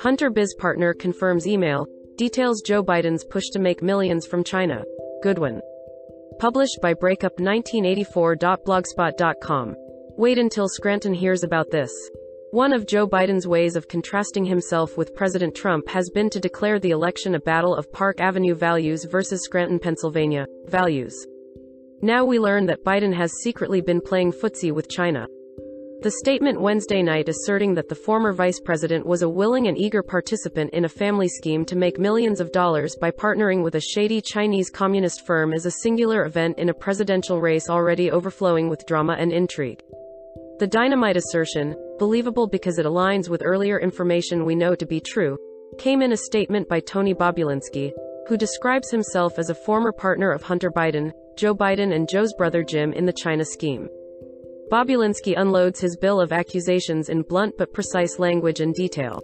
Hunter Biz partner confirms email, details Joe Biden's push to make millions from China. Goodwin. Published by breakup1984.blogspot.com. Wait until Scranton hears about this. One of Joe Biden's ways of contrasting himself with President Trump has been to declare the election a battle of Park Avenue values versus Scranton, Pennsylvania values. Now we learn that Biden has secretly been playing footsie with China. The statement Wednesday night asserting that the former vice president was a willing and eager participant in a family scheme to make millions of dollars by partnering with a shady Chinese communist firm is a singular event in a presidential race already overflowing with drama and intrigue. The dynamite assertion, believable because it aligns with earlier information we know to be true, came in a statement by Tony Bobulinski, who describes himself as a former partner of Hunter Biden, Joe Biden and Joe's brother Jim in the China scheme. Bobulinski unloads his bill of accusations in blunt but precise language and detail.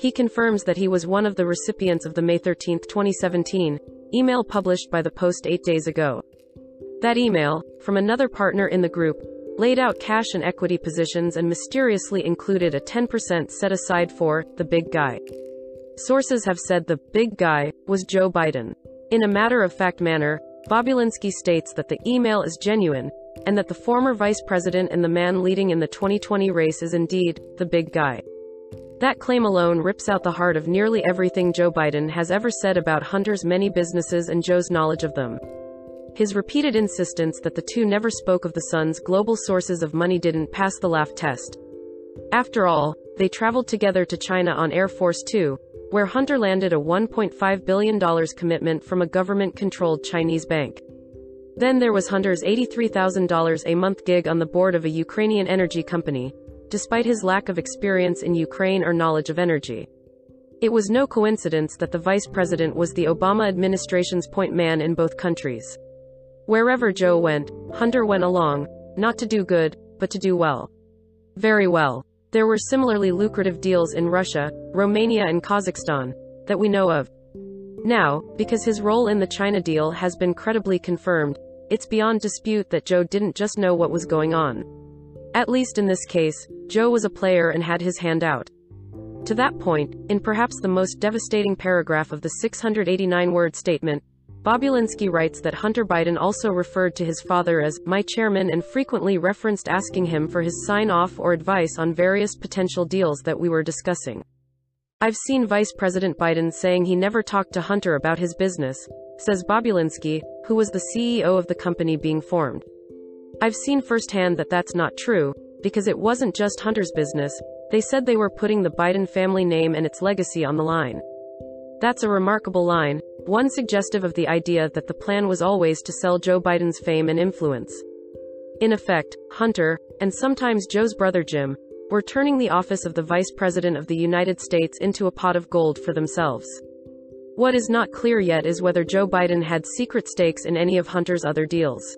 He confirms that he was one of the recipients of the May 13, 2017, email published by the Post eight days ago. That email, from another partner in the group, laid out cash and equity positions and mysteriously included a 10% set aside for the big guy. Sources have said the big guy was Joe Biden. In a matter of fact manner, Bobulinski states that the email is genuine and that the former vice president and the man leading in the 2020 race is indeed the big guy. That claim alone rips out the heart of nearly everything Joe Biden has ever said about Hunter's many businesses and Joe's knowledge of them. His repeated insistence that the two never spoke of the son's global sources of money didn't pass the laugh test. After all, they traveled together to China on Air Force Two, where Hunter landed a $1.5 billion commitment from a government controlled Chinese bank. Then there was Hunter's $83,000 a month gig on the board of a Ukrainian energy company, despite his lack of experience in Ukraine or knowledge of energy. It was no coincidence that the vice president was the Obama administration's point man in both countries. Wherever Joe went, Hunter went along, not to do good, but to do well. Very well. There were similarly lucrative deals in Russia, Romania, and Kazakhstan that we know of. Now, because his role in the China deal has been credibly confirmed, it's beyond dispute that Joe didn't just know what was going on. At least in this case, Joe was a player and had his hand out. To that point, in perhaps the most devastating paragraph of the 689 word statement, Bobulinski writes that Hunter Biden also referred to his father as my chairman and frequently referenced asking him for his sign off or advice on various potential deals that we were discussing. I've seen Vice President Biden saying he never talked to Hunter about his business, says Bobulinski, who was the CEO of the company being formed. I've seen firsthand that that's not true, because it wasn't just Hunter's business, they said they were putting the Biden family name and its legacy on the line. That's a remarkable line, one suggestive of the idea that the plan was always to sell Joe Biden's fame and influence. In effect, Hunter, and sometimes Joe's brother Jim, were turning the office of the Vice President of the United States into a pot of gold for themselves. What is not clear yet is whether Joe Biden had secret stakes in any of Hunter's other deals.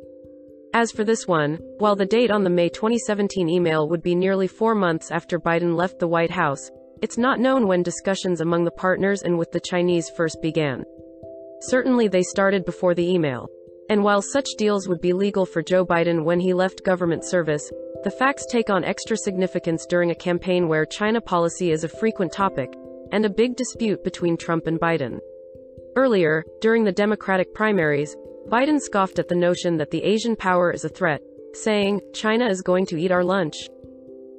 As for this one, while the date on the May 2017 email would be nearly four months after Biden left the White House, it's not known when discussions among the partners and with the Chinese first began. Certainly they started before the email. And while such deals would be legal for Joe Biden when he left government service, the facts take on extra significance during a campaign where China policy is a frequent topic, and a big dispute between Trump and Biden. Earlier, during the Democratic primaries, Biden scoffed at the notion that the Asian power is a threat, saying, China is going to eat our lunch.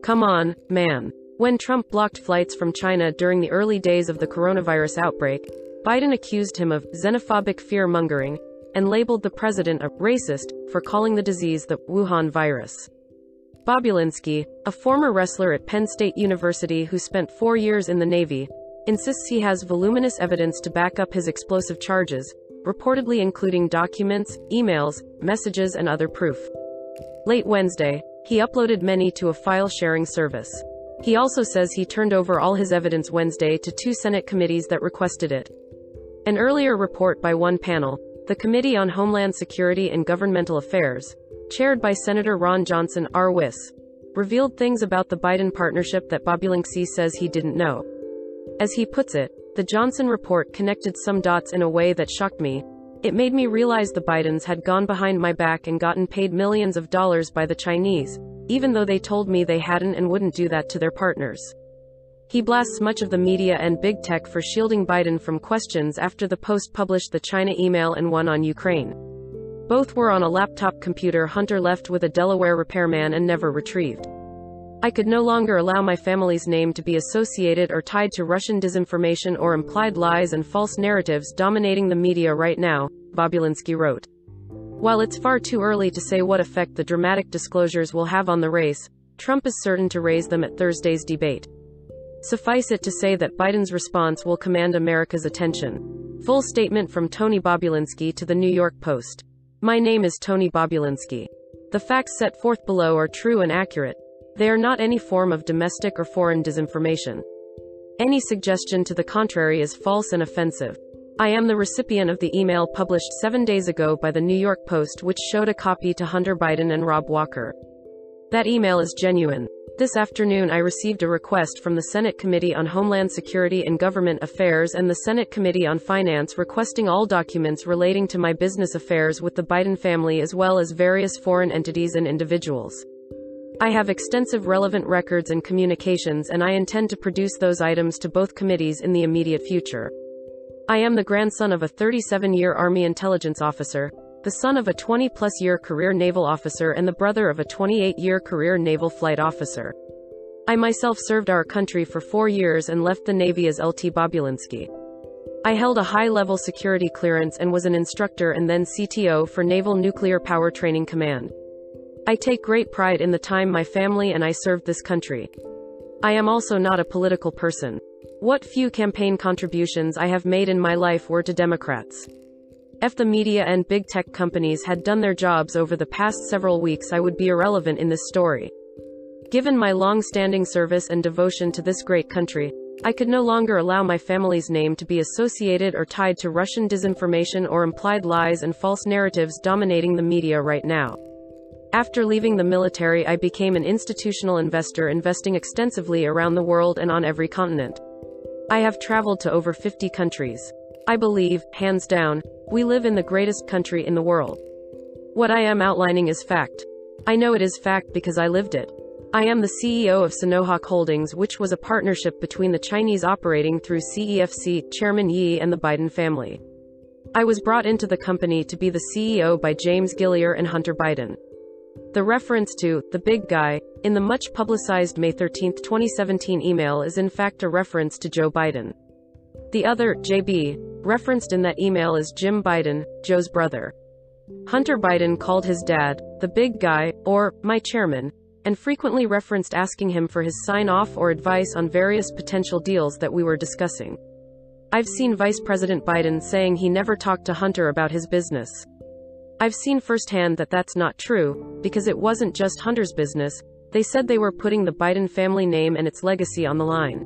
Come on, man. When Trump blocked flights from China during the early days of the coronavirus outbreak, Biden accused him of xenophobic fear mongering and labeled the president a racist for calling the disease the Wuhan virus. Bobulinski, a former wrestler at Penn State University who spent four years in the Navy, insists he has voluminous evidence to back up his explosive charges, reportedly including documents, emails, messages, and other proof. Late Wednesday, he uploaded many to a file sharing service. He also says he turned over all his evidence Wednesday to two Senate committees that requested it. An earlier report by one panel, the Committee on Homeland Security and Governmental Affairs, chaired by Senator Ron Johnson, R. revealed things about the Biden partnership that Bobulinski says he didn't know. As he puts it, the Johnson report connected some dots in a way that shocked me, It made me realize the Bidens had gone behind my back and gotten paid millions of dollars by the Chinese, even though they told me they hadn't and wouldn't do that to their partners. He blasts much of the media and big tech for shielding Biden from questions after the Post published the China email and one on Ukraine. Both were on a laptop computer Hunter left with a Delaware repairman and never retrieved. I could no longer allow my family's name to be associated or tied to Russian disinformation or implied lies and false narratives dominating the media right now, Bobulinski wrote. While it's far too early to say what effect the dramatic disclosures will have on the race, Trump is certain to raise them at Thursday's debate. Suffice it to say that Biden's response will command America's attention. Full statement from Tony Bobulinski to the New York Post. My name is Tony Bobulinski. The facts set forth below are true and accurate. They are not any form of domestic or foreign disinformation. Any suggestion to the contrary is false and offensive. I am the recipient of the email published seven days ago by the New York Post, which showed a copy to Hunter Biden and Rob Walker. That email is genuine. This afternoon, I received a request from the Senate Committee on Homeland Security and Government Affairs and the Senate Committee on Finance requesting all documents relating to my business affairs with the Biden family as well as various foreign entities and individuals. I have extensive relevant records and communications, and I intend to produce those items to both committees in the immediate future. I am the grandson of a 37 year Army intelligence officer, the son of a 20 plus year career naval officer, and the brother of a 28 year career naval flight officer. I myself served our country for four years and left the Navy as LT Bobulinski. I held a high level security clearance and was an instructor and then CTO for Naval Nuclear Power Training Command. I take great pride in the time my family and I served this country. I am also not a political person. What few campaign contributions I have made in my life were to Democrats. If the media and big tech companies had done their jobs over the past several weeks, I would be irrelevant in this story. Given my long standing service and devotion to this great country, I could no longer allow my family's name to be associated or tied to Russian disinformation or implied lies and false narratives dominating the media right now. After leaving the military, I became an institutional investor, investing extensively around the world and on every continent. I have traveled to over 50 countries. I believe, hands down, we live in the greatest country in the world. What I am outlining is fact. I know it is fact because I lived it. I am the CEO of Sinohawk Holdings, which was a partnership between the Chinese operating through CEFC, Chairman Ye, and the Biden family. I was brought into the company to be the CEO by James Gilliar and Hunter Biden. The reference to the big guy in the much publicized May 13, 2017 email is in fact a reference to Joe Biden. The other, JB, referenced in that email is Jim Biden, Joe's brother. Hunter Biden called his dad, the big guy, or, my chairman, and frequently referenced asking him for his sign off or advice on various potential deals that we were discussing. I've seen Vice President Biden saying he never talked to Hunter about his business. I've seen firsthand that that's not true, because it wasn't just Hunter's business, they said they were putting the Biden family name and its legacy on the line.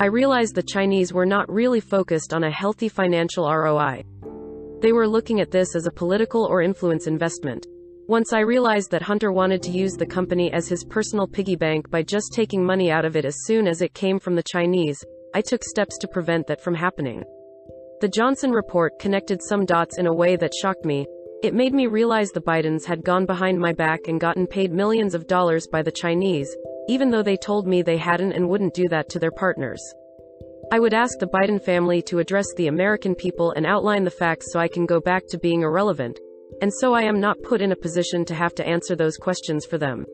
I realized the Chinese were not really focused on a healthy financial ROI. They were looking at this as a political or influence investment. Once I realized that Hunter wanted to use the company as his personal piggy bank by just taking money out of it as soon as it came from the Chinese, I took steps to prevent that from happening. The Johnson report connected some dots in a way that shocked me, it made me realize the Bidens had gone behind my back and gotten paid millions of dollars by the Chinese, even though they told me they hadn't and wouldn't do that to their partners. I would ask the Biden family to address the American people and outline the facts so I can go back to being irrelevant, and so I am not put in a position to have to answer those questions for them.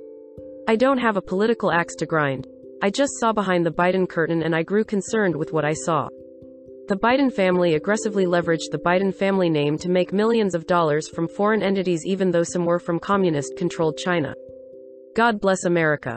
I don't have a political axe to grind. I just saw behind the Biden curtain and I grew concerned with what I saw. The Biden family aggressively leveraged the Biden family name to make millions of dollars from foreign entities, even though some were from communist controlled China. God bless America.